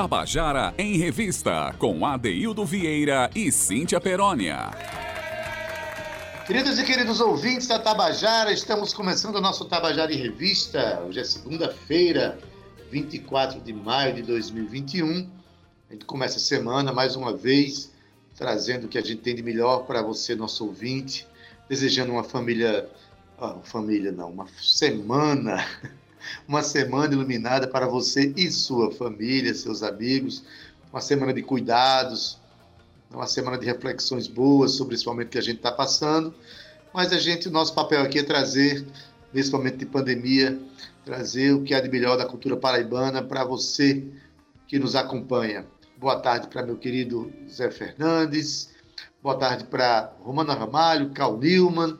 Tabajara em Revista, com Adeildo Vieira e Cíntia Perónia. Queridos e queridos ouvintes da Tabajara, estamos começando o nosso Tabajara em Revista. Hoje é segunda-feira, 24 de maio de 2021. A gente começa a semana mais uma vez trazendo o que a gente tem de melhor para você, nosso ouvinte, desejando uma família, oh, família não, uma semana uma semana iluminada para você e sua família, seus amigos, uma semana de cuidados, uma semana de reflexões boas sobre esse momento que a gente está passando. Mas a gente, o nosso papel aqui é trazer, nesse momento de pandemia, trazer o que há de melhor da cultura paraibana para você que nos acompanha. Boa tarde para meu querido Zé Fernandes, boa tarde para Romana Ramalho, Cal Newman,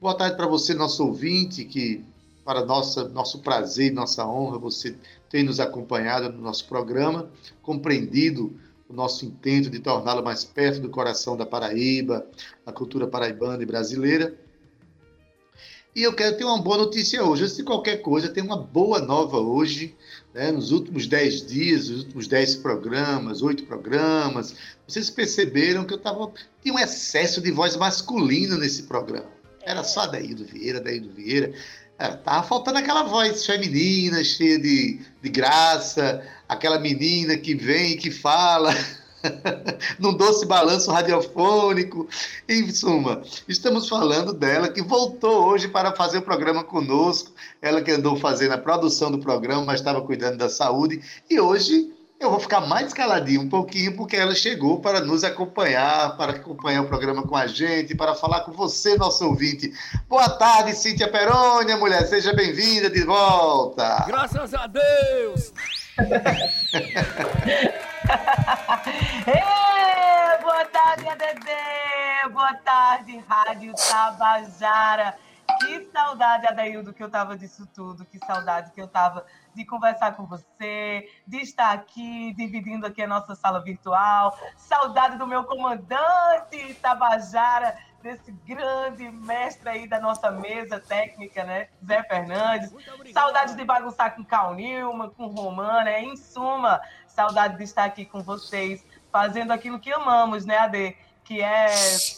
boa tarde para você, nosso ouvinte, que para nossa, nosso prazer e nossa honra, você tem nos acompanhado no nosso programa, compreendido o nosso intento de torná-lo mais perto do coração da Paraíba, da cultura paraibana e brasileira. E eu quero ter uma boa notícia hoje. Se qualquer coisa, tem uma boa nova hoje. Né? Nos últimos dez dias, nos últimos dez programas, oito programas, vocês perceberam que eu tava, tinha um excesso de voz masculina nesse programa. Era só Daído Vieira, Daído Vieira. É, tava faltando aquela voz feminina, cheia de, de graça, aquela menina que vem e que fala num doce balanço radiofônico. Em suma, estamos falando dela que voltou hoje para fazer o programa conosco. Ela que andou fazendo a produção do programa, mas estava cuidando da saúde. E hoje eu vou ficar mais caladinho um pouquinho, porque ela chegou para nos acompanhar, para acompanhar o programa com a gente, para falar com você, nosso ouvinte. Boa tarde, Cíntia Perônia, mulher, seja bem-vinda de volta. Graças a Deus! Ei, boa tarde, ADD! Boa tarde, Rádio Tabajara! Que saudade, Adaildo, que eu tava disso tudo, que saudade que eu tava de conversar com você, de estar aqui, dividindo aqui a nossa sala virtual. Saudade do meu comandante Tabajara, desse grande mestre aí da nossa mesa técnica, né? Zé Fernandes. Saudade de bagunçar com Cal Nilma, com Romana, em suma, saudade de estar aqui com vocês, fazendo aquilo que amamos, né, Ade? Que é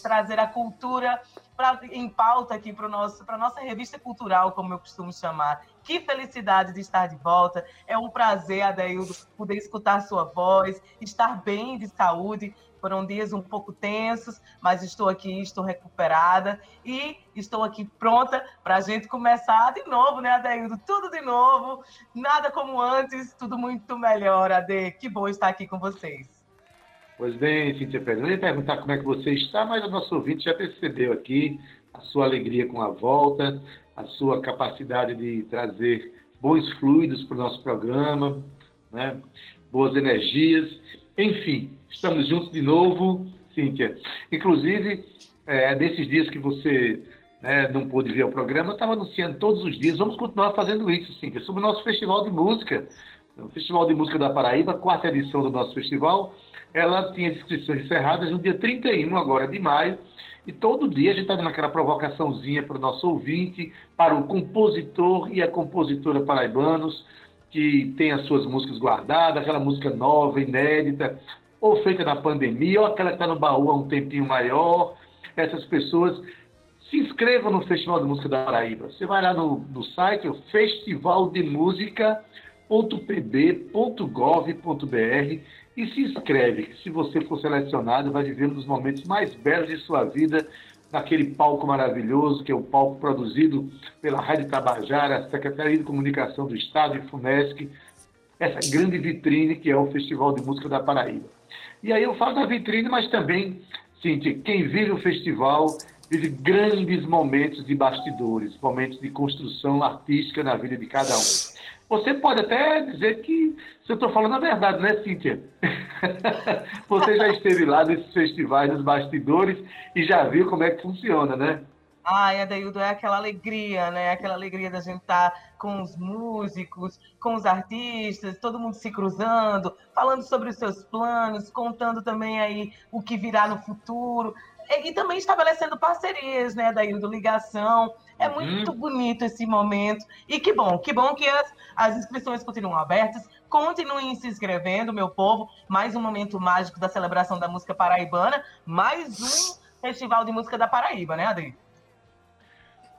trazer a cultura pra, em pauta aqui para a nossa revista cultural, como eu costumo chamar. Que felicidade de estar de volta. É um prazer, Adeildo, poder escutar sua voz, estar bem de saúde. Foram dias um pouco tensos, mas estou aqui, estou recuperada e estou aqui pronta para a gente começar de novo, né, Adeildo? Tudo de novo, nada como antes, tudo muito melhor, Ade. Que bom estar aqui com vocês. Pois bem, Cíntia Fernandes, perguntar como é que você está, mas o nosso ouvinte já percebeu aqui a sua alegria com a volta, a sua capacidade de trazer bons fluidos para o nosso programa, né? boas energias. Enfim, estamos juntos de novo, Cíntia. Inclusive, é, nesses dias que você né, não pôde ver o programa, eu estava anunciando todos os dias, vamos continuar fazendo isso, Cíntia, sobre o nosso Festival de Música. O Festival de Música da Paraíba, quarta edição do nosso festival, ela tinha inscrições encerradas no dia 31 agora de maio, e todo dia a gente está dando aquela provocaçãozinha para o nosso ouvinte, para o compositor e a compositora paraibanos, que tem as suas músicas guardadas, aquela música nova, inédita, ou feita na pandemia, ou aquela que está no baú há um tempinho maior. Essas pessoas se inscrevam no Festival de Música da Paraíba. Você vai lá no, no site, o festivaldemusica.pb.gov.br e se inscreve. Se você for selecionado, vai viver um dos momentos mais belos de sua vida naquele palco maravilhoso, que é o palco produzido pela Rádio Tabajara, Secretaria de Comunicação do Estado e FUNESC, essa grande vitrine que é o Festival de Música da Paraíba. E aí eu falo da vitrine, mas também, Cintia, quem vive o festival vive grandes momentos de bastidores, momentos de construção artística na vida de cada um. Você pode até dizer que se eu estou falando a verdade, né, Cíntia? Você já esteve lá nesses festivais, nos bastidores, e já viu como é que funciona, né? Ai, Adaildo, é aquela alegria, né? Aquela alegria da gente estar tá com os músicos, com os artistas, todo mundo se cruzando, falando sobre os seus planos, contando também aí o que virá no futuro. E, e também estabelecendo parcerias, né, Adaildo? Ligação. É muito uhum. bonito esse momento. E que bom, que bom que as, as inscrições continuam abertas. Continuem se inscrevendo, meu povo. Mais um momento mágico da celebração da música paraibana. Mais um Festival de Música da Paraíba, né, Adri?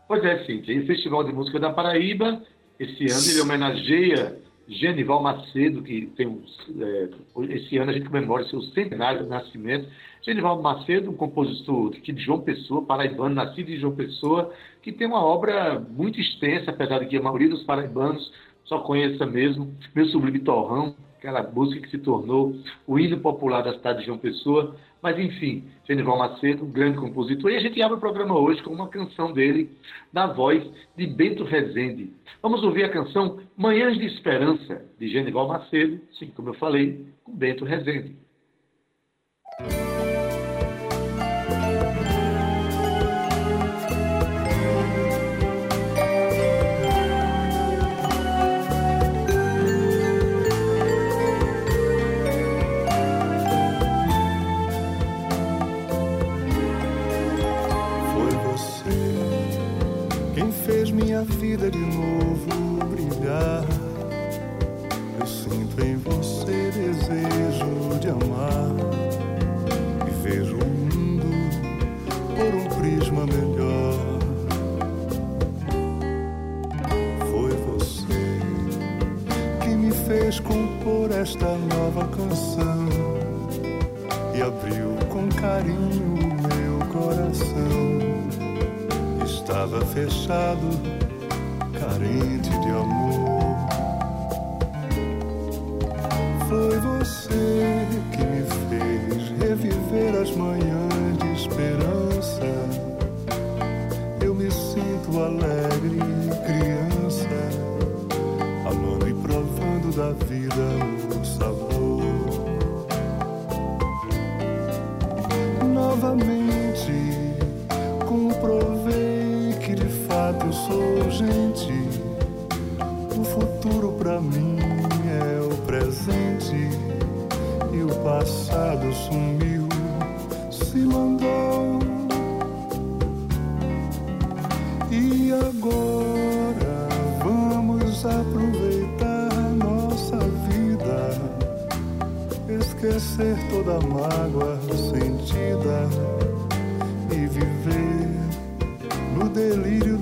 Pois é, Cíntia. E o Festival de Música da Paraíba, esse ano, ele homenageia Genival Macedo, que tem é, esse ano a gente comemora seu centenário de nascimento. Genival Macedo, um compositor de João Pessoa, paraibano, nascido em João Pessoa, que tem uma obra muito extensa, apesar de que a maioria dos paraibanos só conheça mesmo Meu Sublime Torrão, aquela música que se tornou o hino popular da cidade de João Pessoa. Mas, enfim, Genival Macedo, um grande compositor. E a gente abre o programa hoje com uma canção dele, na voz de Bento Rezende. Vamos ouvir a canção Manhãs de Esperança, de Genival Macedo, sim, como eu falei, com Bento Rezende. Vida de novo brilhar. Eu sinto em você desejo de amar e vejo o mundo por um prisma melhor. Foi você que me fez compor esta nova canção e abriu com carinho o meu coração. Estava fechado carente de amor. Foi você que me fez reviver as manhãs de esperança. Eu me sinto alegre, criança, amando e provando da vida passado sumiu, se mandou. E agora vamos aproveitar nossa vida, esquecer toda mágoa sentida e viver no delírio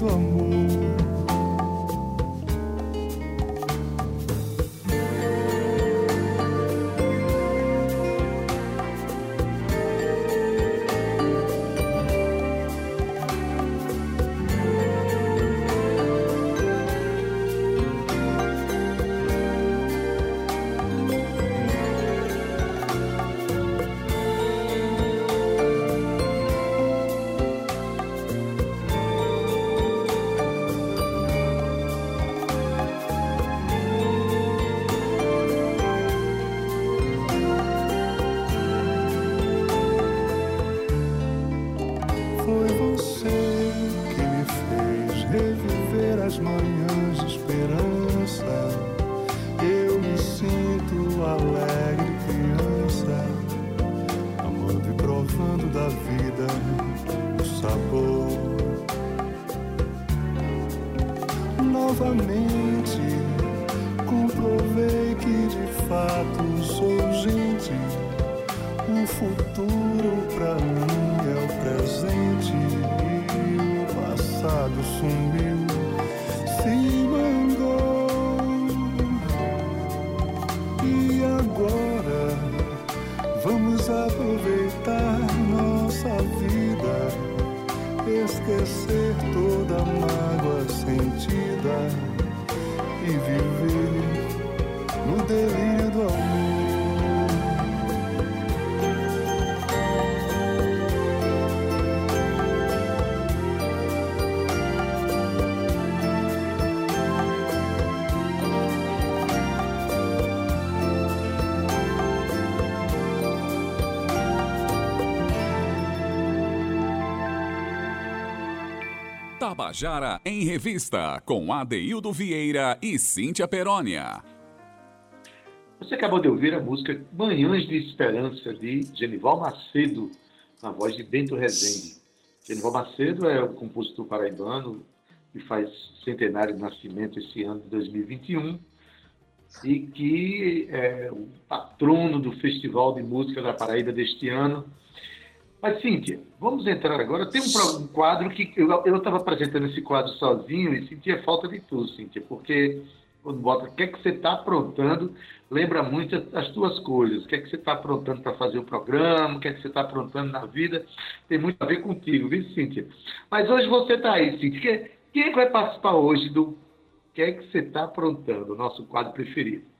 futuro pra mim é o presente e o passado sumiu. Tabajara em Revista, com Adeildo Vieira e Cíntia Perónia. Você acabou de ouvir a música Manhãs de Esperança, de Genival Macedo, na voz de Bento Rezende. Genival Macedo é o compositor paraibano que faz centenário de nascimento esse ano de 2021. e que é o patrono do Festival de Música da Paraíba deste ano. Mas, Cíntia, vamos entrar agora. Tem um, um quadro que eu estava apresentando esse quadro sozinho e sentia falta de tu, Cíntia, porque quando bota o que é que você está aprontando, lembra muito as tuas coisas. O que é que você está aprontando para fazer o programa, o que é que você está aprontando na vida, tem muito a ver contigo, viu, Cíntia? Mas hoje você está aí, Cíntia. Quem é que vai participar hoje do que é que você está aprontando, o nosso quadro preferido?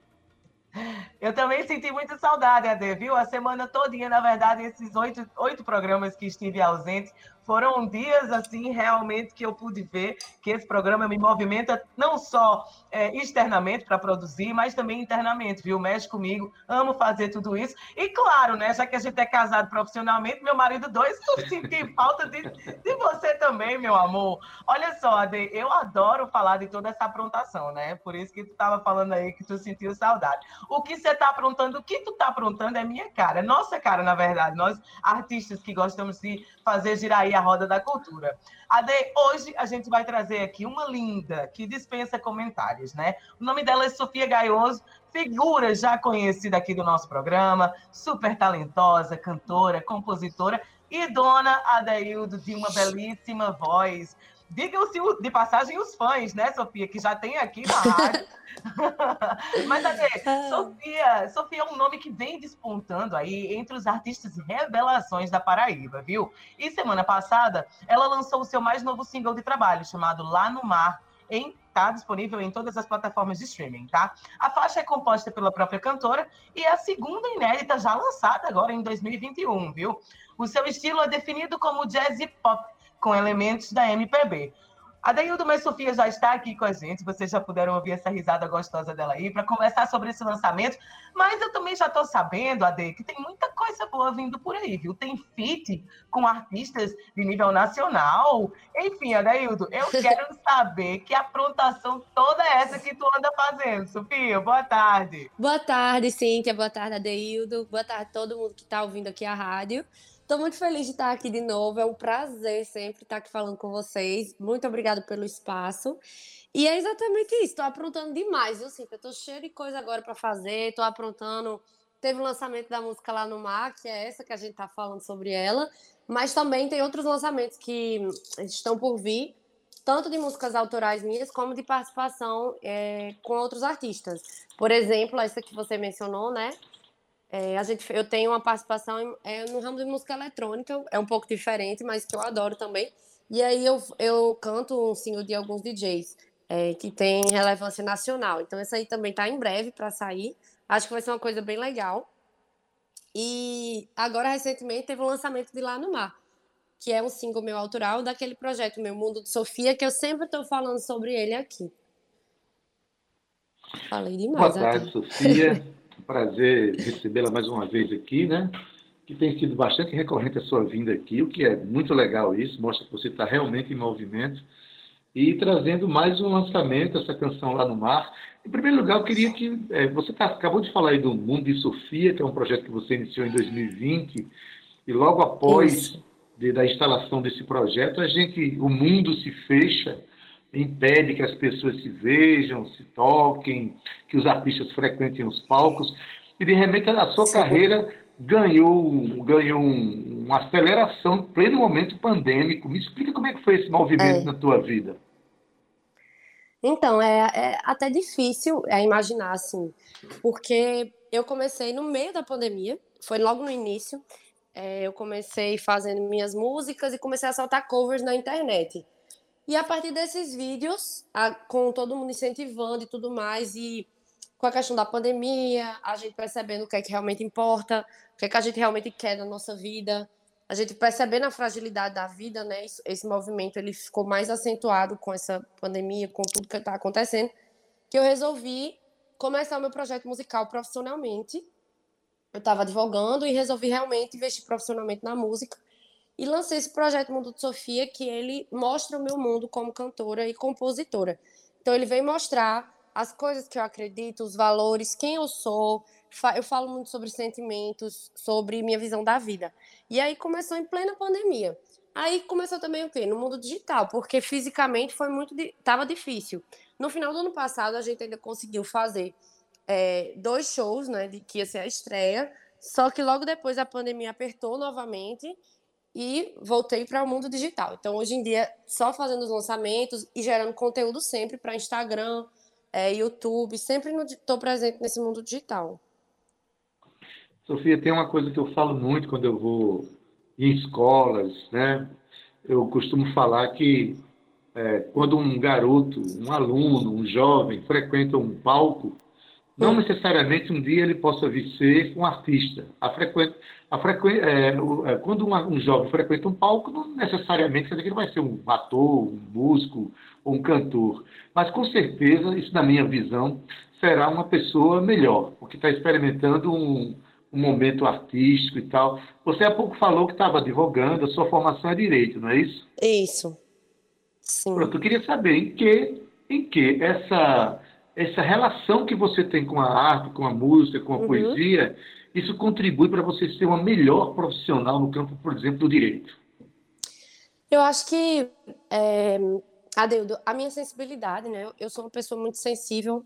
Eu também senti muita saudade, Ade, viu? A semana todinha, na verdade, esses oito, oito programas que estive ausente, foram dias assim realmente que eu pude ver que esse programa me movimenta não só é, externamente para produzir, mas também internamente, viu? Mexe comigo, amo fazer tudo isso. E claro, né? Já que a gente é casado profissionalmente, meu marido dois, eu senti falta de, de você também, meu amor. Olha só, Ade, eu adoro falar de toda essa aprontação, né? Por isso que tu estava falando aí que tu sentiu saudade. O que você está aprontando, o que tu está aprontando é minha cara, é nossa cara, na verdade. Nós, artistas que gostamos de fazer girar aí a roda da cultura. Ade, hoje a gente vai trazer aqui uma linda que dispensa comentários, né? O nome dela é Sofia Gaioso, figura já conhecida aqui do nosso programa, super talentosa, cantora, compositora e dona Adeildo de uma belíssima voz. Digam-se de passagem os fãs, né, Sofia, que já tem aqui na rádio. Mas, Ade, ah. Sofia, Sofia é um nome que vem despontando aí entre os artistas revelações da Paraíba, viu? E semana passada, ela lançou o seu mais novo single de trabalho, chamado Lá no Mar, em Está disponível em todas as plataformas de streaming, tá? A faixa é composta pela própria cantora e é a segunda inédita já lançada agora em 2021, viu? O seu estilo é definido como jazz e pop, com elementos da MPB. A Deildo Mãe Sofia já está aqui com a gente, vocês já puderam ouvir essa risada gostosa dela aí, para conversar sobre esse lançamento. Mas eu também já estou sabendo, Ade, que tem muita coisa boa vindo por aí, viu? Tem feat com artistas de nível nacional. Enfim, Adeildo, eu quero saber que aprontação toda essa que tu anda fazendo. Sofia, boa tarde. Boa tarde, Cíntia. Boa tarde, Adeildo. Boa tarde a todo mundo que está ouvindo aqui a rádio. Estou muito feliz de estar aqui de novo. É um prazer sempre estar aqui falando com vocês. Muito obrigada pelo espaço. E é exatamente isso. Estou aprontando demais, viu, Cíntia? Estou cheia de coisa agora para fazer. Estou aprontando. Teve o lançamento da música lá no mar, que é essa que a gente está falando sobre ela. Mas também tem outros lançamentos que estão por vir, tanto de músicas autorais minhas, como de participação é, com outros artistas. Por exemplo, essa que você mencionou, né? É, a gente, eu tenho uma participação em, é, no ramo de música eletrônica, é um pouco diferente, mas que eu adoro também. E aí eu, eu canto um single de alguns DJs é, que tem relevância nacional. Então esse aí também está em breve para sair. Acho que vai ser uma coisa bem legal. E agora, recentemente, teve o um lançamento de Lá no Mar, que é um single meu autoral daquele projeto Meu Mundo de Sofia, que eu sempre estou falando sobre ele aqui. Falei demais. Boa tarde, Sofia. prazer recebê-la mais uma vez aqui, né? Que tem sido bastante recorrente a sua vinda aqui, o que é muito legal isso, mostra que você está realmente em movimento e trazendo mais um lançamento, essa canção lá no mar. Em primeiro lugar, eu queria que é, você tá, acabou de falar aí do Mundo de Sofia, que é um projeto que você iniciou em 2020 e logo após de, da instalação desse projeto, a gente, o mundo se fecha impede que as pessoas se vejam, se toquem, que os artistas frequentem os palcos. E, de repente, a sua Sim. carreira ganhou, ganhou um, uma aceleração em pleno momento pandêmico. Me explica como é que foi esse movimento é. na tua vida. Então, é, é até difícil é, imaginar, assim, porque eu comecei no meio da pandemia, foi logo no início, é, eu comecei fazendo minhas músicas e comecei a soltar covers na internet. E a partir desses vídeos, a, com todo mundo incentivando e tudo mais, e com a questão da pandemia, a gente percebendo o que é que realmente importa, o que é que a gente realmente quer na nossa vida, a gente percebendo a fragilidade da vida, né? Esse, esse movimento ele ficou mais acentuado com essa pandemia, com tudo que está acontecendo, que eu resolvi começar o meu projeto musical profissionalmente. Eu estava advogando e resolvi realmente investir profissionalmente na música e lancei esse projeto Mundo de Sofia, que ele mostra o meu mundo como cantora e compositora. Então, ele vem mostrar as coisas que eu acredito, os valores, quem eu sou. Eu falo muito sobre sentimentos, sobre minha visão da vida. E aí começou em plena pandemia. Aí começou também o quê? No mundo digital, porque fisicamente foi muito. Tava difícil. No final do ano passado, a gente ainda conseguiu fazer é, dois shows, né, de que ia ser a estreia, só que logo depois a pandemia apertou novamente e voltei para o mundo digital. Então, hoje em dia, só fazendo os lançamentos e gerando conteúdo sempre para Instagram, é, YouTube, sempre estou presente nesse mundo digital. Sofia, tem uma coisa que eu falo muito quando eu vou em escolas, né? Eu costumo falar que é, quando um garoto, um aluno, um jovem frequenta um palco, não necessariamente um dia ele possa vir ser um artista. A frequ... a frequ... É, é, quando um, um, jovem frequenta um palco, não necessariamente quer dizer que ele vai ser um ator, um músico ou um cantor. Mas com certeza, isso na minha visão, será uma pessoa melhor, porque está experimentando um, um momento artístico e tal. Você há pouco falou que estava advogando, a sua formação é direito, não é isso? Isso. Sim. Pronto, eu queria saber em que, em que essa, essa relação que você tem com a arte, com a música, com a uhum. poesia, isso contribui para você ser uma melhor profissional no campo, por exemplo, do direito. Eu acho que, é, Adeudo, a minha sensibilidade, né? Eu sou uma pessoa muito sensível,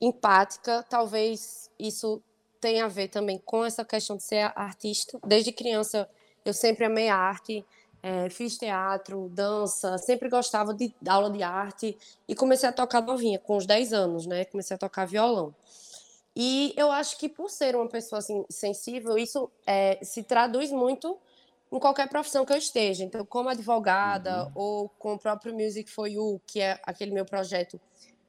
empática, talvez isso tem a ver também com essa questão de ser artista. Desde criança eu sempre amei arte, é, fiz teatro, dança, sempre gostava de aula de arte e comecei a tocar novinha, com uns 10 anos, né? Comecei a tocar violão. E eu acho que por ser uma pessoa assim, sensível, isso é, se traduz muito em qualquer profissão que eu esteja. Então, como advogada uhum. ou com o próprio Music for You, que é aquele meu projeto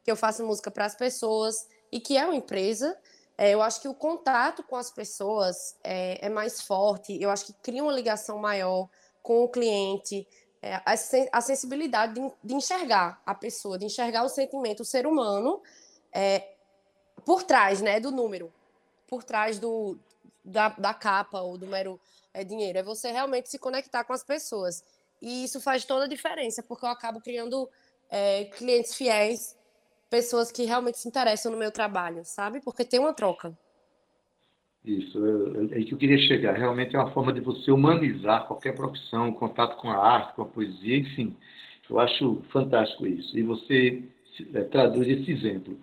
que eu faço música para as pessoas e que é uma empresa, é, eu acho que o contato com as pessoas é, é, mais forte, eu acho que cria uma ligação maior com o cliente, é, a, a, sensibilidade de, de, enxergar a pessoa, de enxergar o sentimento, o ser humano, é, por trás né, do número, por trás do, da, da capa ou do mero é, dinheiro. É você realmente se conectar com as pessoas. E isso faz toda a diferença, porque eu acabo criando é, clientes fiéis pessoas que realmente se interessam no meu trabalho, sabe? Porque tem uma troca. Isso, é, que eu queria chegar. Realmente é uma forma de você humanizar qualquer profissão, contato com a arte, com a poesia, enfim. Eu acho fantástico isso. E você é, traduz esse exemplo.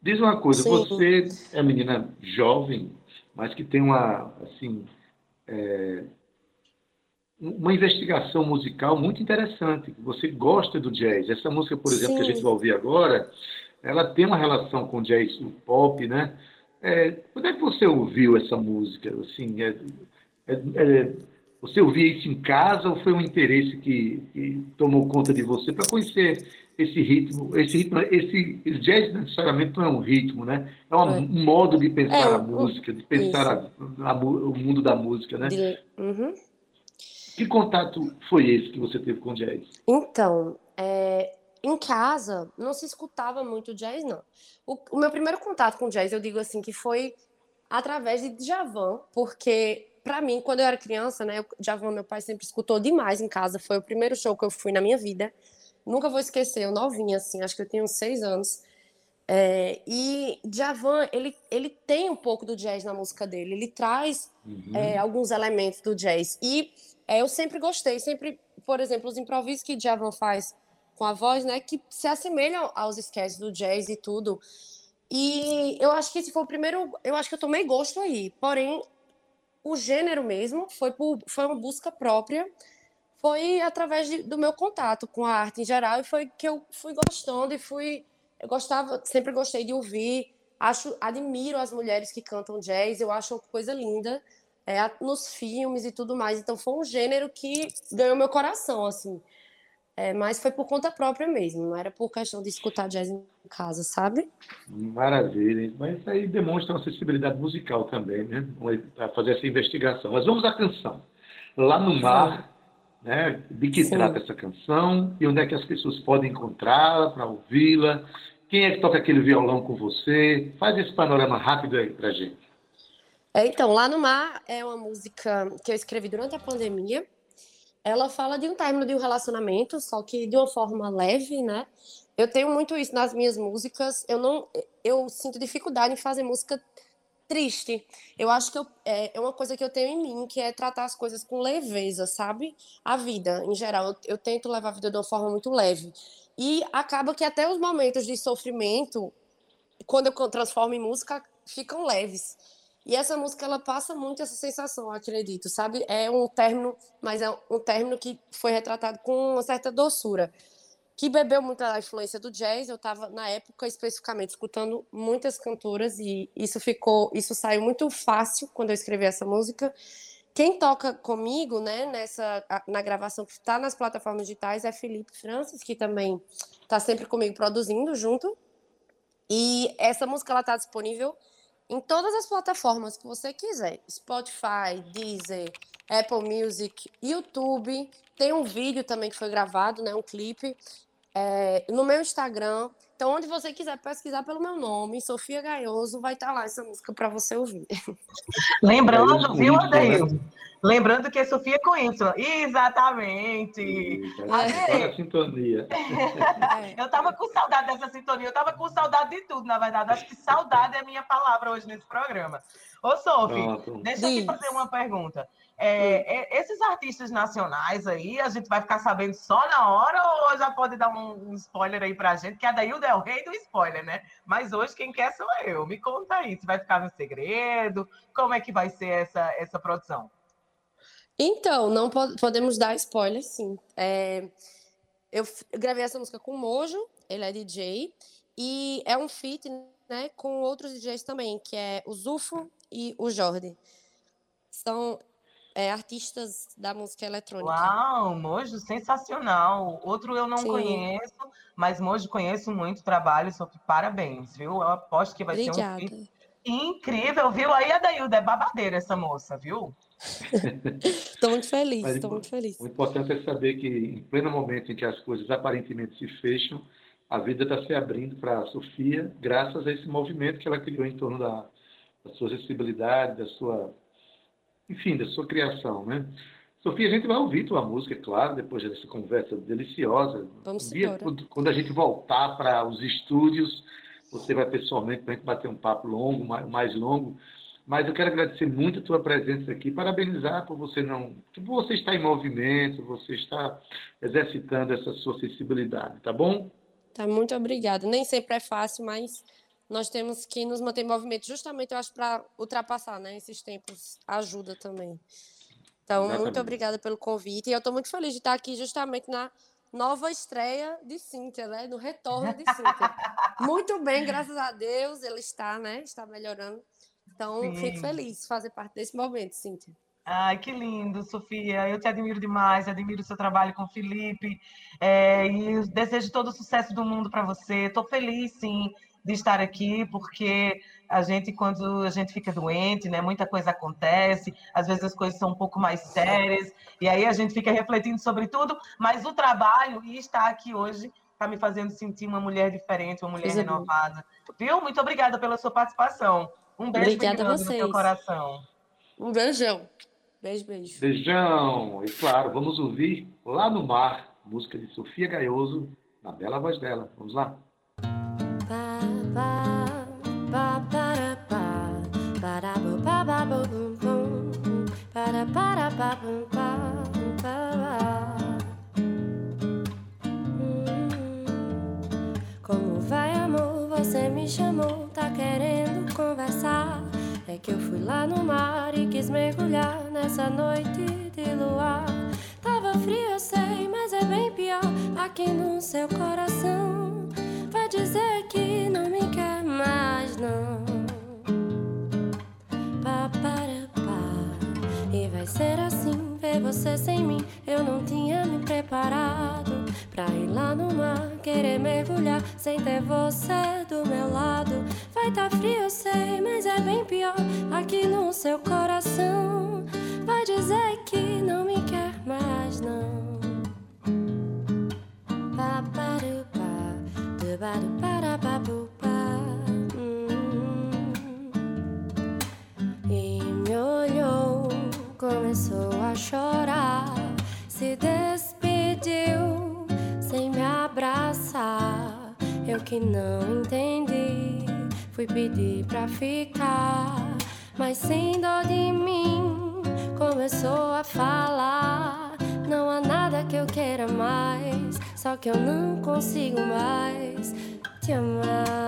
Diz uma coisa, Sim. você é menina jovem, mas que tem uma, assim, é, uma investigação musical muito interessante. Você gosta do jazz. Essa música, por exemplo, Sim. que a gente vai ouvir agora, ela tem uma relação com jazz, o pop, né? É, quando é que você ouviu essa música? Assim, é, é, é, você ouvia isso em casa ou foi um interesse que, que tomou conta de você para conhecer esse ritmo? Esse ritmo, esse, jazz necessariamente não é um ritmo, né? É um é. modo de pensar a música, de pensar a, a, o mundo da música, né? De, uhum. Que contato foi esse que você teve com jazz? Então, é, em casa não se escutava muito jazz, não. O, o, meu primeiro contato com jazz, eu digo assim, que foi através de Djavan, porque para mim, quando eu era criança, né, Djavan, meu pai sempre escutou demais em casa, foi o primeiro show que eu fui na minha vida. Nunca vou esquecer, eu novinha, assim, acho que eu tinha uns seis anos. É, e Djavan, ele, ele tem um pouco do jazz na música dele, ele traz uhum. é, alguns elementos do jazz. E é, eu sempre gostei, sempre, por exemplo, os improvisos que Djavan faz com a voz, né, que se assemelham aos sketches do jazz e tudo. E eu acho que esse foi o primeiro, eu acho que eu tomei gosto aí. Porém, o gênero mesmo foi por, foi uma busca própria, foi através de, do meu contato com a arte em geral e foi que eu fui gostando e fui eu gostava, sempre gostei de ouvir, acho, admiro as mulheres que cantam jazz, eu acho uma coisa linda. É, nos filmes e tudo mais. Então foi um gênero que ganhou meu coração, assim. É, mas foi por conta própria mesmo, não era por questão de escutar jazz em casa, sabe? Maravilha, mas isso aí demonstra uma sensibilidade musical também, né? Para fazer essa investigação. Mas vamos à canção. Lá no mar, né? De que Sim. trata essa canção e onde é que as pessoas podem encontrá-la para ouvi-la? Quem é que toca aquele violão com você? Faz esse panorama rápido aí para gente. É, então, Lá no Mar é uma música que eu escrevi durante a pandemia ela fala de um término de um relacionamento, só que de uma forma leve, né? Eu tenho muito isso nas minhas músicas. Eu não, eu sinto dificuldade em fazer música triste. Eu acho que eu, é, é, uma coisa que eu tenho em mim, que é tratar as coisas com leveza, sabe? A vida, em geral. Eu, eu tento levar a vida de uma forma muito leve. E acaba que até os momentos de sofrimento quando eu transformo em música, ficam leves. E essa música, ela passa muito essa sensação, acredito, sabe? É um término, mas é um término que foi retratado com uma certa doçura. Que bebeu muito da influência do jazz. Eu estava, na época, especificamente, escutando muitas cantoras e isso ficou, isso saiu muito fácil quando eu escrevi essa música. Quem toca comigo, né, nessa, na gravação que está nas plataformas digitais é Felipe Francis, que também está sempre comigo produzindo junto. E essa música ela está disponível em todas as plataformas que você quiser: Spotify, Deezer, Apple Music, YouTube. Tem um vídeo também que foi gravado, né, um clipe. É, no meu Instagram. Então, onde você quiser pesquisar pelo meu nome, Sofia Gaioso, vai estar tá lá essa música para você ouvir. Lembrando, viu, Adeildo? Lembrando que é Sofia Coinsula. Exatamente. Adorei. a sintonia. eu tava com saudade dessa sintonia, eu tava com saudade de tudo, na verdade. Acho que saudade é a minha palavra hoje nesse programa. Ô, Sofia, deixa eu te fazer uma pergunta. É, é, esses artistas nacionais aí, a gente vai ficar sabendo só na hora ou já pode dar um, um spoiler aí pra gente? Que a Daildo é o rei do spoiler, né? Mas hoje quem quer sou eu. Me conta aí, se vai ficar no segredo, como é que vai ser essa, essa produção? Então, não podemos dar spoiler, sim. É, eu gravei essa música com o Mojo, ele é DJ, e é um feat né, com outros DJs também, que é o Zufo e o Jordi. São é, artistas da música eletrônica. Uau, Mojo, sensacional. Outro eu não Sim. conheço, mas Mojo conheço muito trabalho, só que parabéns, viu? Eu aposto que vai Obrigada. ser um incrível, viu? Aí a Dailda é babadeira essa moça, viu? Estou muito feliz, estou muito feliz. O importante é saber que, em pleno momento em que as coisas aparentemente se fecham, a vida está se abrindo para a Sofia, graças a esse movimento que ela criou em torno da, da sua acessibilidade, da sua, enfim, da sua criação, né? Sofia, a gente vai ouvir tua música, é claro, depois dessa conversa deliciosa. Vamos um dia, quando a gente voltar para os estúdios, você vai pessoalmente para a gente bater um papo longo, mais longo, mas eu quero agradecer muito a tua presença aqui, parabenizar por você não, por você estar em movimento, você está exercitando essa sua sensibilidade, tá bom? Tá, muito obrigada. Nem sempre é fácil, mas nós temos que nos manter em movimento, justamente, eu acho, para ultrapassar, né? Esses tempos ajuda também. Então, Exatamente. muito obrigada pelo convite. E eu estou muito feliz de estar aqui justamente na nova estreia de Cíntia, né? No retorno de Cíntia. muito bem, graças a Deus, ele está, né? Está melhorando. Então, Sim. fico feliz de fazer parte desse momento, Cíntia. Ai, que lindo, Sofia. Eu te admiro demais, admiro o seu trabalho com o Felipe. É, e desejo todo o sucesso do mundo para você. Estou feliz, sim, de estar aqui, porque a gente, quando a gente fica doente, né, muita coisa acontece, às vezes as coisas são um pouco mais sérias, e aí a gente fica refletindo sobre tudo, mas o trabalho e estar aqui hoje está me fazendo sentir uma mulher diferente, uma mulher renovada. Viu? Muito obrigada pela sua participação. Um beijo Obrigada a vocês. no seu coração. Um beijão. Beijo, beijo. Beijão. E claro, vamos ouvir Lá no Mar, música de Sofia Gaioso, na bela voz dela. Vamos lá. Como vai, amor? Você me chamou, tá querendo conversar? É que eu fui lá no mar e quis mergulhar nessa noite de luar. Tava frio, eu sei, mas é bem pior aqui no seu coração. Vai dizer que não me quer mais, não. Pá, para, pá. E vai ser ver você sem mim. Eu não tinha me preparado pra ir lá no mar, querer mergulhar sem ter você do meu lado. Vai tá frio, eu sei, mas é bem pior aqui no seu coração. Vai dizer que não me quer mais, não. Pa, para, pa, do, ba, do, para, pa, bu, começou a chorar, se despediu sem me abraçar. Eu que não entendi Fui pedir pra ficar, mas sem dó de mim começou a falar. Não há nada que eu queira mais, só que eu não consigo mais te amar.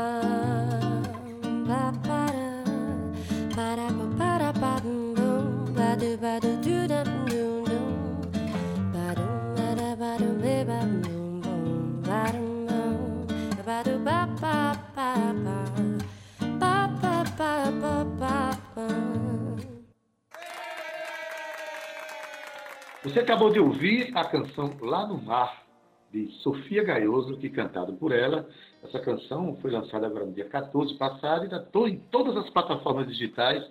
Você acabou de ouvir a canção Lá no Mar, de Sofia Gaioso, que cantado por ela. Essa canção foi lançada agora no dia 14 passado e está em todas as plataformas digitais.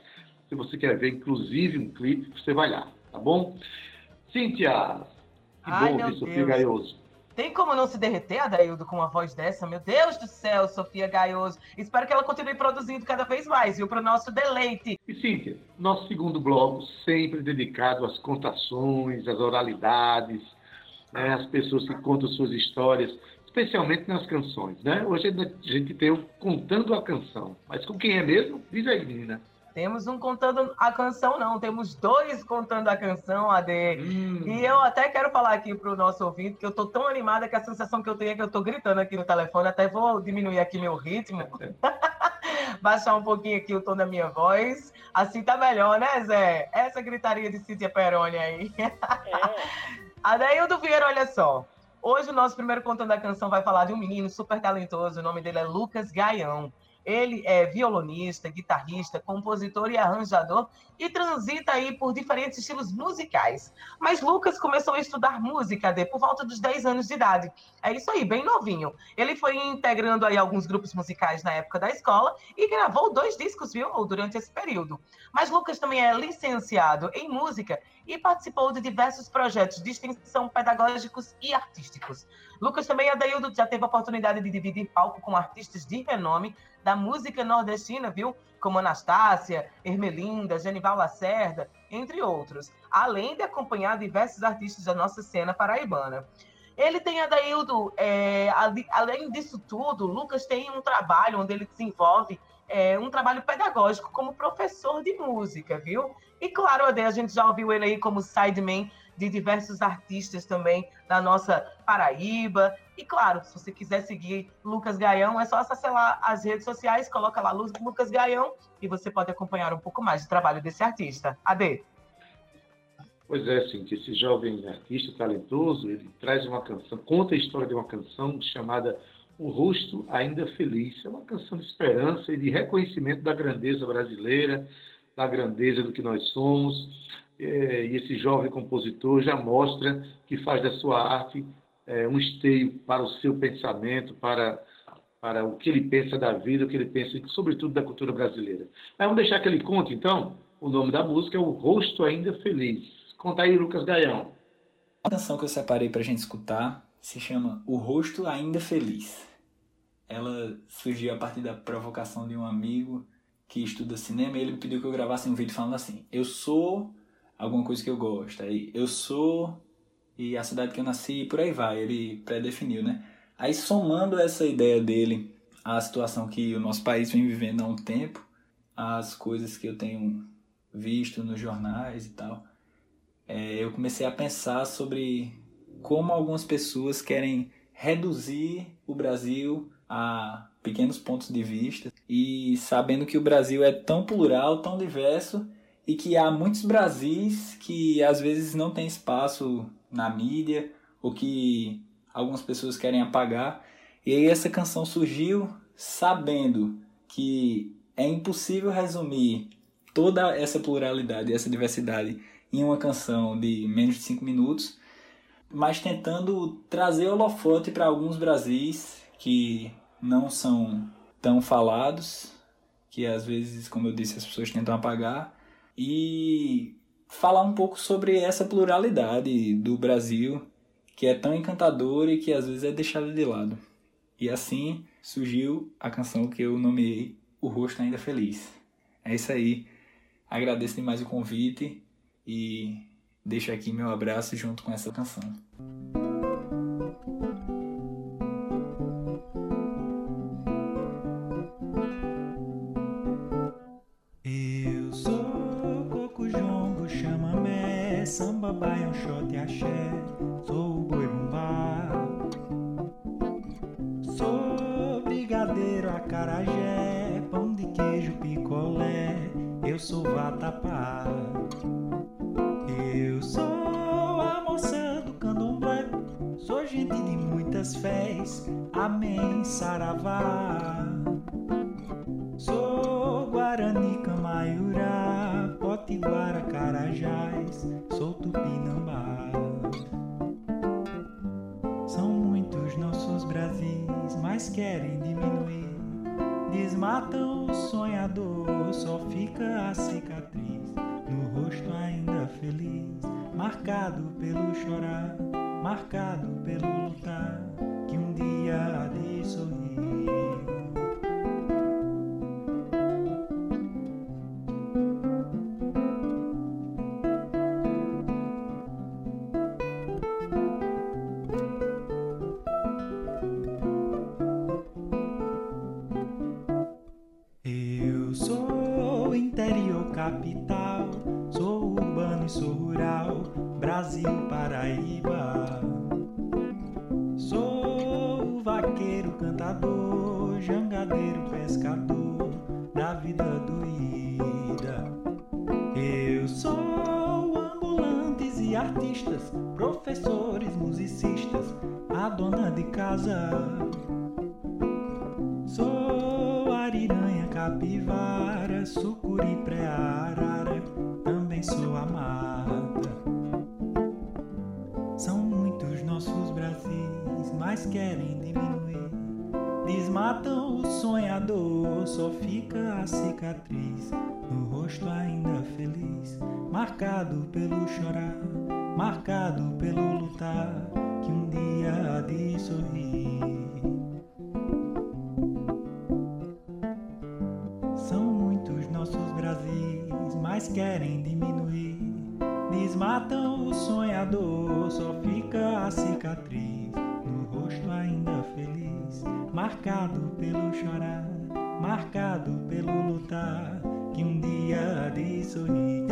Se você quer ver, inclusive, um clipe, você vai lá, tá bom? Cíntia, que Ai, bom ver Sofia. Gaioso. Tem como não se derreter, Adaildo, com uma voz dessa? Meu Deus do céu, Sofia Gaioso. Espero que ela continue produzindo cada vez mais, viu? Para o nosso deleite. E Cíntia, nosso segundo bloco sempre dedicado às contações, às oralidades, né, às pessoas que contam suas histórias, especialmente nas canções, né? Hoje a gente tem o Contando a Canção. Mas com quem é mesmo? Diz aí, menina. Temos um contando a canção, não. Temos dois contando a canção, AD. Hum, E eu até quero falar aqui para o nosso ouvinte que eu tô tão animada que a sensação que eu tenho é que eu tô gritando aqui no telefone. Até vou diminuir aqui meu ritmo. Baixar um pouquinho aqui o tom da minha voz. Assim tá melhor, né, Zé? Essa gritaria de Cíntia Peroni aí. Adaildo Vieira, olha só. Hoje o nosso primeiro contando a canção vai falar de um menino super talentoso. O nome dele é Lucas Gaião. Ele é violonista, guitarrista, compositor e arranjador e transita aí por diferentes estilos musicais. Mas Lucas começou a estudar música de por volta dos 10 anos de idade. É isso aí, bem novinho. Ele foi integrando aí alguns grupos musicais na época da escola e gravou dois discos, viu, durante esse período. Mas Lucas também é licenciado em música e participou de diversos projetos de extensão pedagógicos e artísticos. Lucas também, Adaildo, já teve a oportunidade de dividir palco com artistas de renome da música nordestina, viu? Como Anastácia, Ermelinda, Genival Lacerda, entre outros. Além de acompanhar diversos artistas da nossa cena paraibana. Ele tem, Adaildo, é, além disso tudo, Lucas tem um trabalho onde ele desenvolve é, um trabalho pedagógico como professor de música, viu? E claro, Ade, a gente já ouviu ele aí como sideman de diversos artistas também da nossa Paraíba. E claro, se você quiser seguir Lucas Gaião, é só acessar lá as redes sociais, coloca lá Lu- Lucas Gaião e você pode acompanhar um pouco mais do trabalho desse artista. Ade. Pois é, Cíntia, esse jovem artista talentoso, ele traz uma canção, conta a história de uma canção chamada O Rosto Ainda Feliz. É uma canção de esperança e de reconhecimento da grandeza brasileira, da grandeza do que nós somos. É, e esse jovem compositor já mostra que faz da sua arte é, um esteio para o seu pensamento, para, para o que ele pensa da vida, o que ele pensa, sobretudo, da cultura brasileira. Mas vamos deixar que ele conte, então. O nome da música é O Rosto Ainda Feliz. Conta aí, Lucas Gaião. A canção que eu separei pra gente escutar se chama O Rosto Ainda Feliz. Ela surgiu a partir da provocação de um amigo que estuda cinema e ele pediu que eu gravasse um vídeo falando assim: Eu sou alguma coisa que eu gosto, aí eu sou e a cidade que eu nasci e por aí vai. Ele pré-definiu, né? Aí somando essa ideia dele à situação que o nosso país vem vivendo há um tempo, às coisas que eu tenho visto nos jornais e tal é, eu comecei a pensar sobre como algumas pessoas querem reduzir o Brasil a pequenos pontos de vista e sabendo que o Brasil é tão plural, tão diverso e que há muitos Brasis que às vezes não tem espaço na mídia ou que algumas pessoas querem apagar. E aí essa canção surgiu sabendo que é impossível resumir toda essa pluralidade, essa diversidade em uma canção de menos de 5 minutos, mas tentando trazer holofote para alguns Brasis que não são tão falados, que às vezes, como eu disse, as pessoas tentam apagar, e falar um pouco sobre essa pluralidade do Brasil que é tão encantadora e que às vezes é deixada de lado. E assim surgiu a canção que eu nomeei O Rosto Ainda Feliz. É isso aí. Agradeço demais o convite e deixo aqui meu abraço junto com essa canção. Eu sou coco jongo, chamamé, samba, baião, shot e axé. Sou o boi bumbá. Sou brigadeiro, acarajé, pão de queijo, picolé. Eu sou Vatapá. Brasil, Paraíba. Sou vaqueiro, cantador, jangadeiro, pescador, da vida doída. Eu sou ambulantes e artistas, professores, musicistas, a dona de casa. Sou ariranha, capivara, sucuri, pré-arara, também sou amada. Nossos Brasis, mas querem diminuir. Desmatam o sonhador, só fica a cicatriz no rosto ainda feliz, marcado pelo chorar, marcado pelo lutar, que um dia há de sorrir. São muitos nossos Brasis, mas querem diminuir. Desmatam o sonhador, só fica a cicatriz no rosto ainda feliz, marcado pelo chorar, marcado pelo lutar, que um dia de sorrir.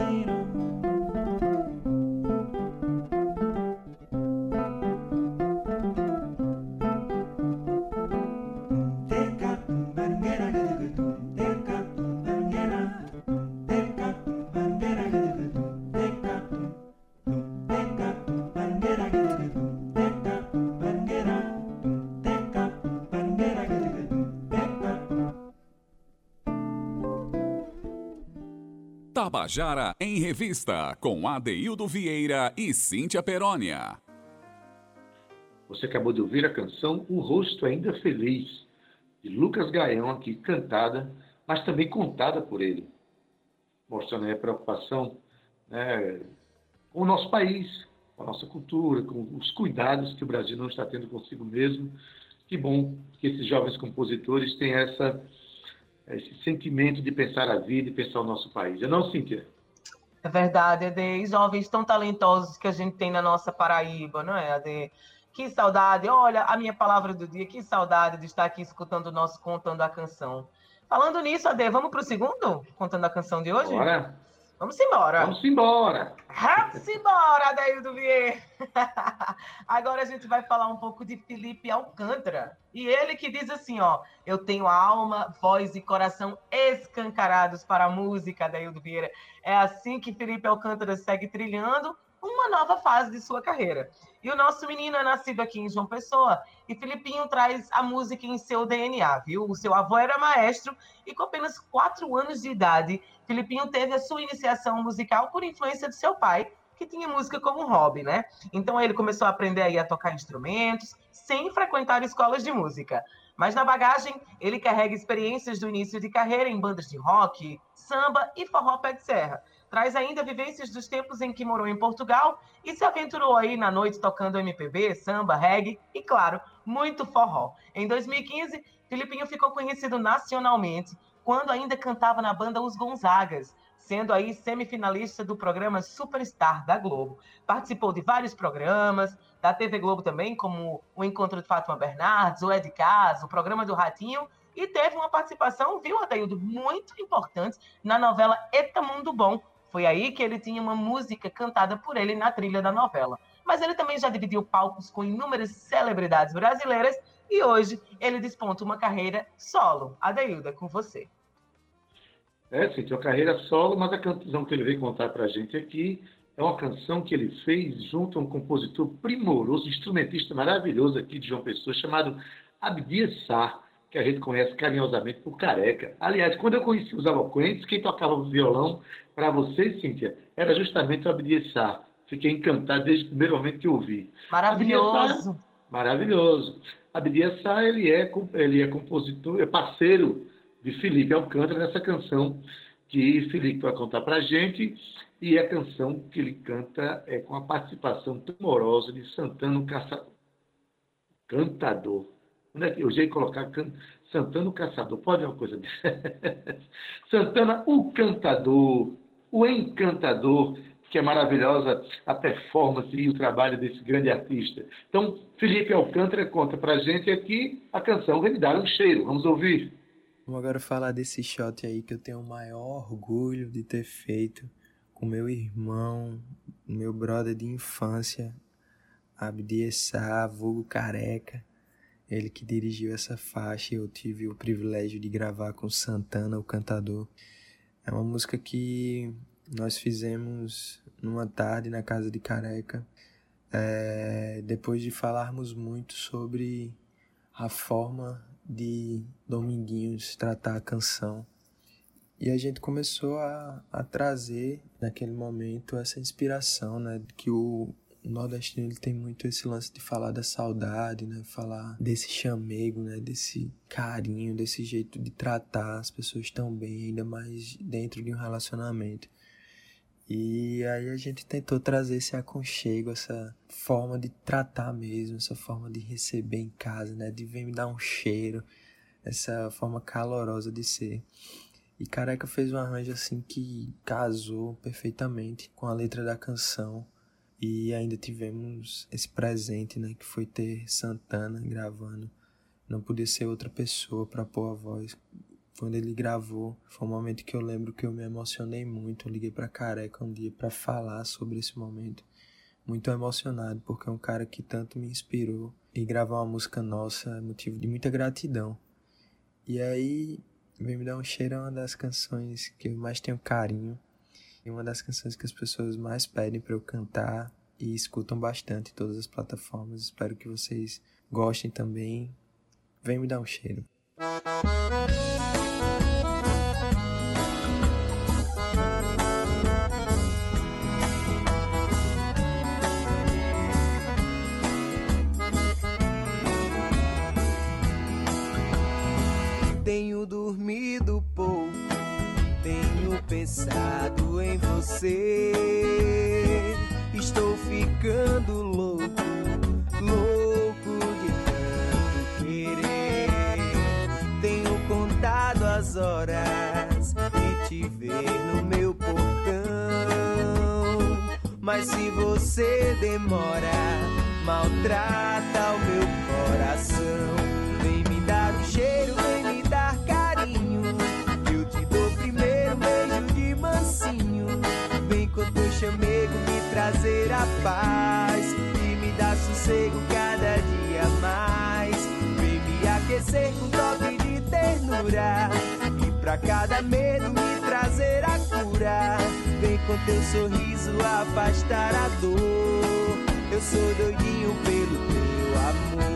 Tabajara em Revista, com Adeildo Vieira e Cíntia Perónia. Você acabou de ouvir a canção Um Rosto Ainda Feliz, de Lucas Gaião, aqui cantada, mas também contada por ele, mostrando a preocupação né, com o nosso país, com a nossa cultura, com os cuidados que o Brasil não está tendo consigo mesmo. Que bom que esses jovens compositores têm essa esse sentimento de pensar a vida e pensar o nosso país. Eu não, Cíntia? É verdade, Ade. Jovens tão talentosos que a gente tem na nossa Paraíba, não é, Ade? Que saudade. Olha, a minha palavra do dia, que saudade de estar aqui escutando o nosso Contando a Canção. Falando nisso, Ade, vamos para o segundo Contando a Canção de hoje? Bora. Vamos embora. Vamos embora. Vamos embora, Adaildo Vieira. Agora a gente vai falar um pouco de Felipe Alcântara. E ele que diz assim, ó, eu tenho alma, voz e coração escancarados para a música, Adaildo Vieira. É assim que Felipe Alcântara segue trilhando uma nova fase de sua carreira. E o nosso menino é nascido aqui em João Pessoa, e Filipinho traz a música em seu DNA, viu? O seu avô era maestro, e com apenas quatro anos de idade, Filipinho teve a sua iniciação musical por influência de seu pai, que tinha música como hobby, né? Então ele começou a aprender aí a tocar instrumentos, sem frequentar escolas de música. Mas na bagagem, ele carrega experiências do início de carreira em bandas de rock, samba e forró pé de serra traz ainda vivências dos tempos em que morou em Portugal e se aventurou aí na noite tocando MPB, samba, reggae e, claro, muito forró. Em 2015, Filipinho ficou conhecido nacionalmente quando ainda cantava na banda Os Gonzagas, sendo aí semifinalista do programa Superstar da Globo. Participou de vários programas, da TV Globo também, como o Encontro de Fátima Bernardes, o Ed Casa, o programa do Ratinho, e teve uma participação, viu, Adaildo, muito importante na novela Eta Mundo Bom, foi aí que ele tinha uma música cantada por ele na trilha da novela. Mas ele também já dividiu palcos com inúmeras celebridades brasileiras e hoje ele desponta uma carreira solo. Adeilda, com você. É, tem uma carreira solo, mas a canção que ele veio contar para a gente aqui é uma canção que ele fez junto a um compositor primoroso, instrumentista maravilhoso aqui de João Pessoa, chamado Abdias Sá, que a gente conhece carinhosamente por Careca. Aliás, quando eu conheci os Aloquentes, quem tocava violão para você, Cíntia, era justamente o Abdias Sá. Fiquei encantado desde o primeiro momento que ouvi. Maravilhoso. Sá, maravilhoso. Abdias Sá, ele é, ele é compositor, é parceiro de Felipe Alcântara nessa canção que Felipe vai contar para a gente. E a canção que ele canta é com a participação tumorosa de Santana Caça... Cantador. É que eu já ia colocar. Santana o Caçador? Pode ser uma coisa Santana o Cantador, o Encantador, que é maravilhosa a performance e o trabalho desse grande artista. Então, Felipe Alcântara conta para a gente aqui a canção Vem Me Dar um Cheiro. Vamos ouvir. Vamos agora falar desse shot aí que eu tenho o maior orgulho de ter feito com meu irmão, meu brother de infância, Abdi Essá, vulgo careca. Ele que dirigiu essa faixa eu tive o privilégio de gravar com Santana, o cantador. É uma música que nós fizemos numa tarde na casa de Careca, é, depois de falarmos muito sobre a forma de Dominguinhos tratar a canção. E a gente começou a, a trazer, naquele momento, essa inspiração, né? Que o, o nordestino ele tem muito esse lance de falar da saudade, né? Falar desse chamego, né? Desse carinho, desse jeito de tratar as pessoas tão bem, ainda mais dentro de um relacionamento. E aí a gente tentou trazer esse aconchego, essa forma de tratar mesmo, essa forma de receber em casa, né? De vir me dar um cheiro, essa forma calorosa de ser. E Careca fez um arranjo assim que casou perfeitamente com a letra da canção. E ainda tivemos esse presente, né, que foi ter Santana gravando. Não podia ser outra pessoa para pôr a voz quando ele gravou, foi um momento que eu lembro que eu me emocionei muito. Eu liguei para Careca um dia para falar sobre esse momento. Muito emocionado, porque é um cara que tanto me inspirou. E gravar uma música nossa é motivo de muita gratidão. E aí, Vem Me Dar um Cheiro é uma das canções que eu mais tenho carinho. E uma das canções que as pessoas mais pedem para eu cantar e escutam bastante em todas as plataformas. Espero que vocês gostem também. Vem me dar um cheiro. Você. Estou ficando louco, louco de tanto querer. Tenho contado as horas e te ver no meu portão. Mas se você demora, maltrata o meu coração. Vem me dar um cheiro, vem me dar carinho. Eu te dou primeiro beijo. Vem com teu chamego me trazer a paz e me dar sossego cada dia mais. Vem me aquecer com toque de ternura e pra cada medo me trazer a cura. Vem com teu sorriso afastar a dor. Eu sou doidinho pelo teu amor.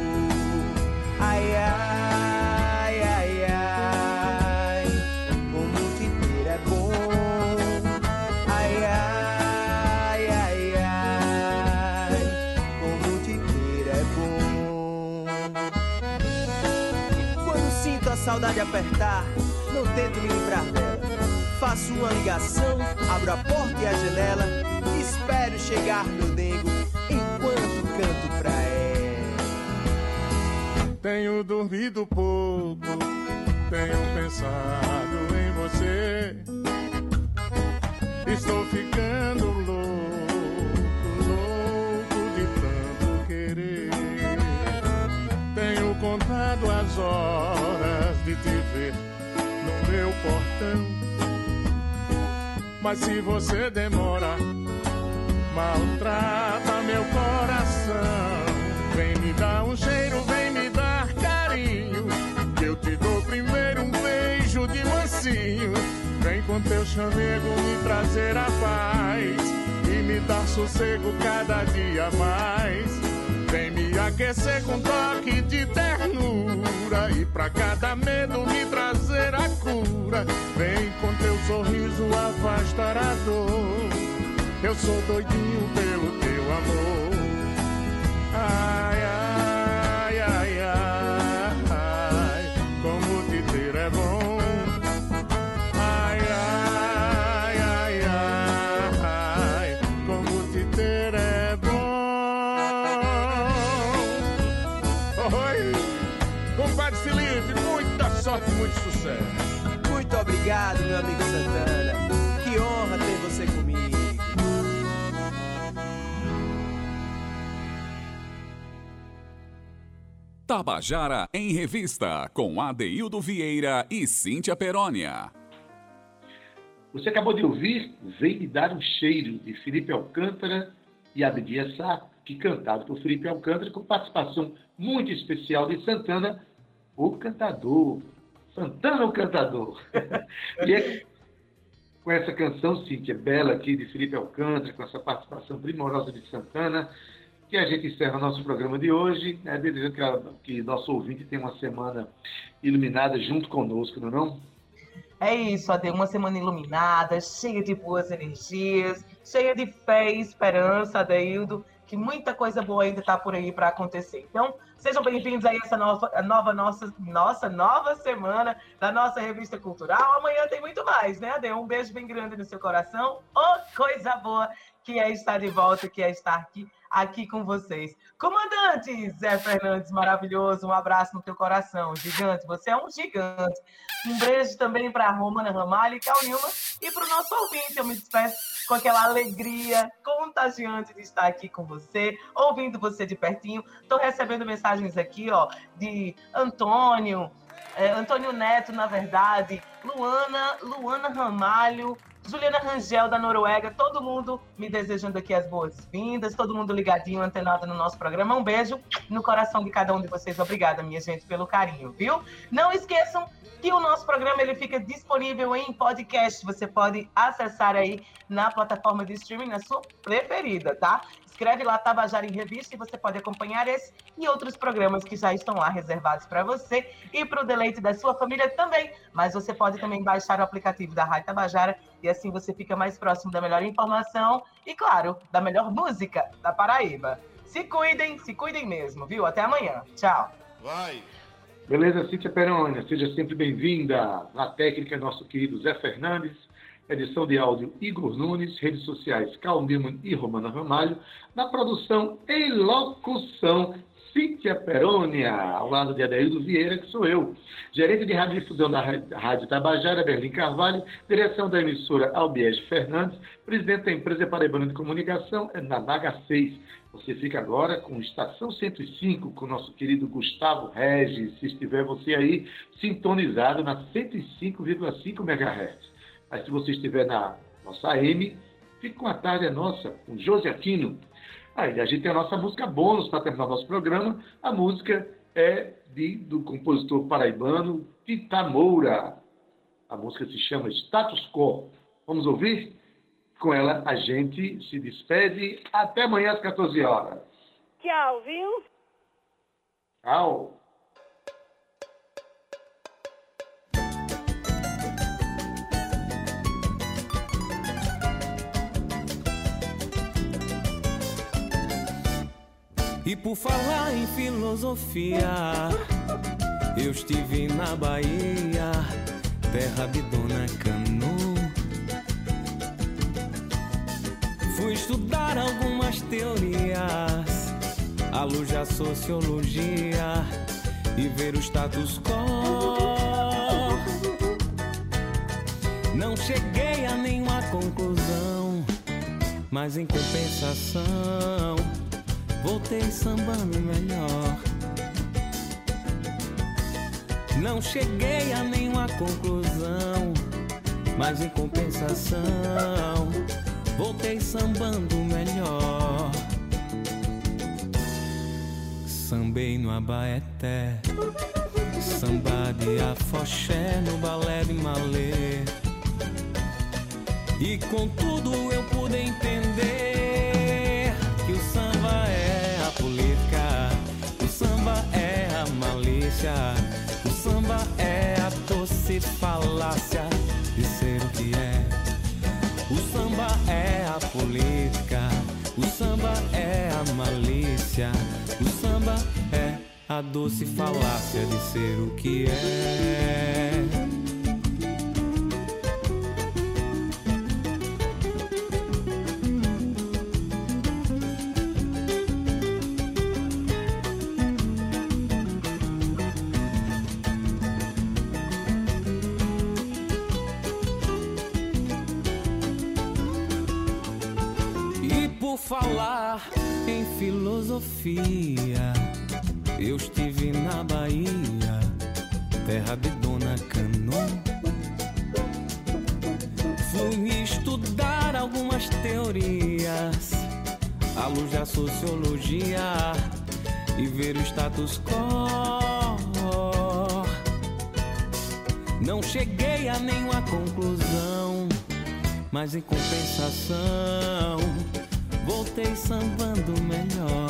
Ai, ai, saudade apertar, não tento me livrar dela. Faço uma ligação, abro a porta e a janela. Espero chegar meu dengo enquanto canto pra ela. Tenho dormido pouco, tenho pensado em você. Estou ficando louco, louco de tanto querer. Tenho contado as horas portão. Mas se você demora, maltrata meu coração. Vem me dar um cheiro, vem me dar carinho. Que eu te dou primeiro um beijo de mansinho. Vem com teu chamego me trazer a paz e me dar sossego cada dia mais. Vem me aquecer com toque de ternura e pra cada medo me trazer a cura. Vem com teu sorriso afastar a dor. Eu sou doidinho pelo teu amor. Ai, Tabajara em Revista, com Adeildo Vieira e Cíntia Perónia. Você acabou de ouvir Vem Me Dar um Cheiro, de Felipe Alcântara e Abdia Sá, que cantado por Felipe Alcântara, com participação muito especial de Santana, o cantador. Santana, o cantador. e é com essa canção, Cíntia, bela aqui, de Felipe Alcântara, com essa participação primorosa de Santana, que a gente encerra nosso programa de hoje, né, desejando que, que nosso ouvinte tenha uma semana iluminada junto conosco, não é não? É isso, Ade, uma semana iluminada, cheia de boas energias, cheia de fé e esperança, Adeildo, que muita coisa boa ainda está por aí para acontecer. Então, sejam bem-vindos a essa nova, nova nossa, nossa nova semana da nossa revista cultural. Amanhã tem muito mais, né, Ade? Um beijo bem grande no seu coração. Oh, coisa boa que é estar de volta, que é estar aqui, aqui com vocês. Comandante Zé Fernandes, maravilhoso, um abraço no teu coração, gigante, você é um gigante. Um beijo também para a Romana Ramalho e Cal Nilma e para o nosso ouvinte. Eu me despeço com aquela alegria contagiante de estar aqui com você, ouvindo você de pertinho. Estou recebendo mensagens aqui, ó, de Antônio, é, Antônio Neto, na verdade, Luana, Luana Ramalho, Juliana Rangel, da Noruega, todo mundo me desejando aqui as boas-vindas, todo mundo ligadinho, antenado no nosso programa. Um beijo no coração de cada um de vocês. Obrigada, minha gente, pelo carinho, viu? Não esqueçam que o nosso programa ele fica disponível em podcast. Você pode acessar aí na plataforma de streaming, na sua preferida, tá? Escreve lá Tabajara em Revista e você pode acompanhar esse e outros programas que já estão lá reservados para você e para o deleite da sua família também. Mas você pode também baixar o aplicativo da Rádio Tabajara e assim você fica mais próximo da melhor informação e, claro, da melhor música da Paraíba. Se cuidem, se cuidem mesmo, viu? Até amanhã. Tchau. Vai! Beleza, Cíntia Perônia, seja sempre bem-vinda. Na técnica, nosso querido Zé Fernandes. Edição de áudio Igor Nunes, redes sociais Cal Newman e Romana Ramalho. Na produção e locução, Cíntia Perônia, ao lado de Adaildo Vieira, que sou eu. Gerente de rádio difusão da Rádio- Rádio Tabajara, Berlim Carvalho. Direção da emissora Albiege Fernandes. Presidente da empresa Paraibana de Comunicação, é na Naga 6. Você fica agora com Estação 105, com o nosso querido Gustavo Regis, se estiver você aí sintonizado na 105,5 MHz. Mas se você estiver na nossa AM, fique com a tarde nossa, com José Aquino. Aí a gente tem a nossa música bônus para terminar o nosso programa. A música é de, do compositor paraibano Tita Moura. A música se chama Status Quo. Vamos ouvir? Com ela a gente se despede. Até amanhã às 14 horas. Tchau, viu? Tchau. E por falar em filosofia, eu estive na Bahia, terra de Dona Canu. Fui estudar algumas teorias, à luz da sociologia e ver o status quo. Não cheguei a nenhuma conclusão, mas em compensação voltei sambando melhor. Não cheguei a nenhuma conclusão, mas em compensação voltei sambando melhor. Sambei no Abaeté, samba de afoxé no balé de malê. E contudo eu pude entender malícia, o samba é a doce falácia de ser o que é. O samba é a política, o samba é a malícia, o samba é a doce falácia de ser o que é. Filosofia, eu estive na Bahia, terra de Dona Cano. Fui estudar algumas teorias, à luz da sociologia, e ver o status quo. Não cheguei a nenhuma conclusão, mas em compensação, voltei sambando melhor.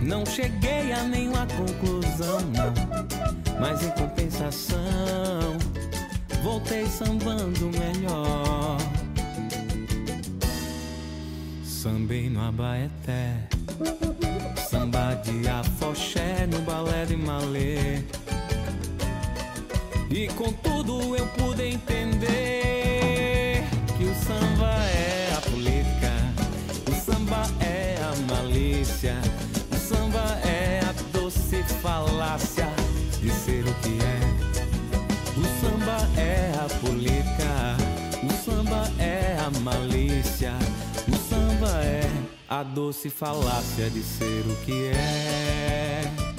Não cheguei a nenhuma conclusão, não. Mas em compensação, voltei sambando melhor. Sambei no Abaeté, samba de afoxé no balé de malê. E contudo eu pude entender o samba é a doce falácia de ser o que é. O samba é a política, o samba é a malícia, o samba é a doce falácia de ser o que é.